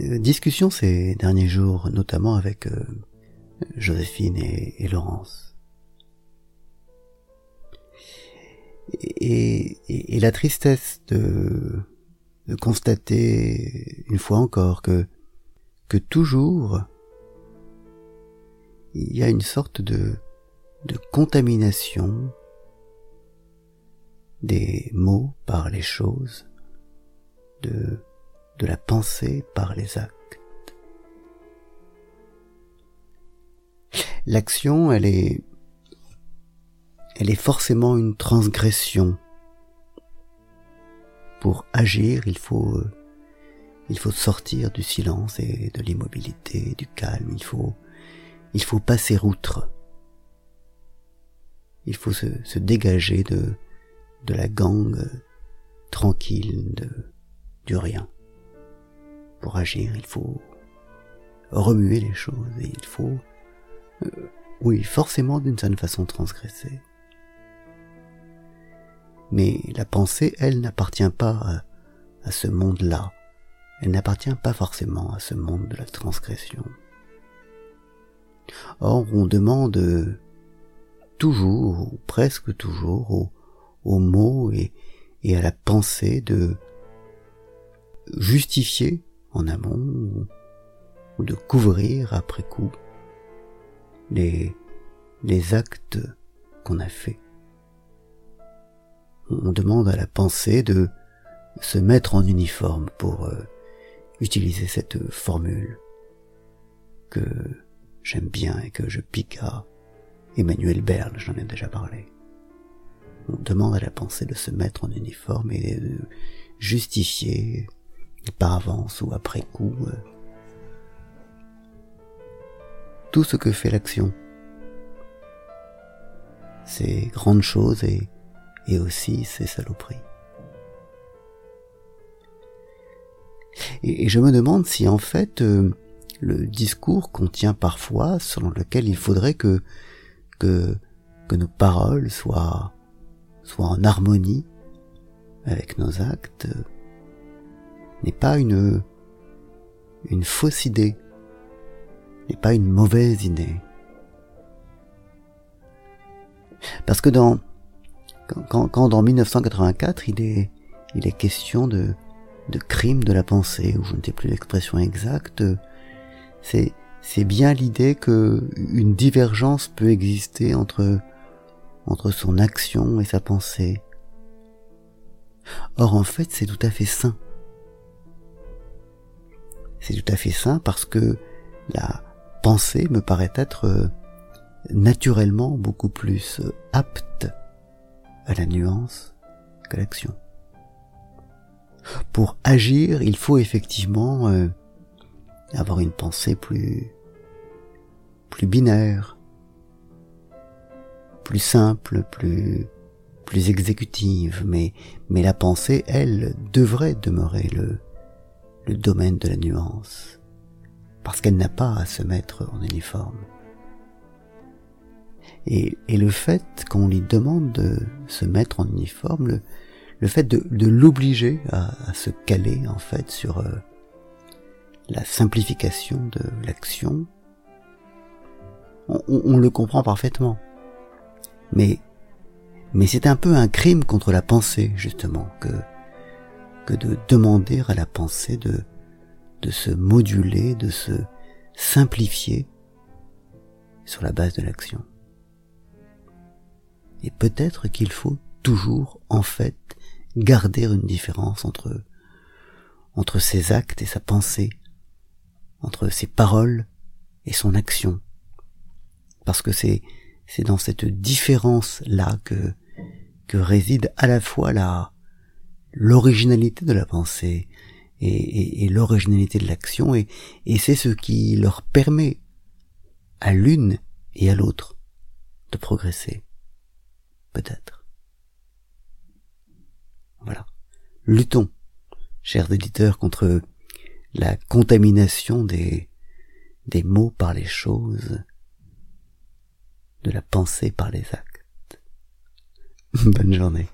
euh, discussion ces derniers jours, notamment avec euh, Joséphine et, Laurence. Et, la tristesse de, constater une fois encore que, que toujours il y a une sorte de, de contamination des mots par les choses, de, de la pensée par les actes. L'action, elle est, elle est forcément une transgression. Pour agir, il faut, il faut sortir du silence et de l'immobilité, du calme. Il faut, il faut passer outre. Il faut se, dégager de, de la gangue tranquille de, du rien. Pour agir, il faut remuer les choses et il faut, euh, oui, forcément d'une certaine façon transgresser. Mais la pensée, elle, n'appartient pas à, ce monde-là. Elle n'appartient pas forcément à ce monde de la transgression. Or, on demande toujours, ou presque toujours, aux, mots et, à la pensée de justifier en amont ou de couvrir après coup les, les actes qu'on a faits. On demande à la pensée de se mettre en uniforme pour euh, utiliser cette formule que j'aime bien et que je pique à Emmanuel Berle, j'en ai déjà parlé. On demande à la pensée de se mettre en uniforme et de justifier par avance ou après coup euh, tout ce que fait l'action. Ces grandes choses et, et aussi ces saloperies. Et, je me demande si en fait euh, le discours contient parfois selon lequel il faudrait que que, que nos paroles soient soient en harmonie avec nos actes n'est pas une une fausse idée, n'est pas une mauvaise idée. Parce que dans quand, quand dans 1984 il est il est question de de crime de la pensée ou je ne sais plus l'expression exacte c'est c'est bien l'idée que une divergence peut exister entre entre son action et sa pensée. Or en fait, c'est tout à fait sain. C'est tout à fait sain parce que la pensée me paraît être euh, naturellement beaucoup plus euh, apte à la nuance que l'action. Pour agir, il faut effectivement euh, avoir une pensée plus plus binaire, plus simple, plus plus exécutive, mais mais la pensée, elle, devrait demeurer le le domaine de la nuance, parce qu'elle n'a pas à se mettre en uniforme. Et, et le fait qu'on lui demande de se mettre en uniforme, le, le fait de, de l'obliger à, à, se caler en fait sur euh, la simplification de l'action, on, le comprend parfaitement. Mais, mais c'est un peu un crime contre la pensée, justement, que, que de demander à la pensée de, de se moduler, de se simplifier sur la base de l'action. Et peut-être qu'il faut toujours, en fait, garder une différence entre, entre ses actes et sa pensée, entre ses paroles et son action. Parce que c'est, c'est dans cette différence-là que, que réside à la fois la, l'originalité de la pensée et, l'originalité de l'action et, et c'est ce qui leur permet à l'une et à l'autre de progresser. Peut-être. Voilà. Luttons, chers éditeurs, contre la contamination des, des mots par les choses, de la pensée par les actes. Bonne journée.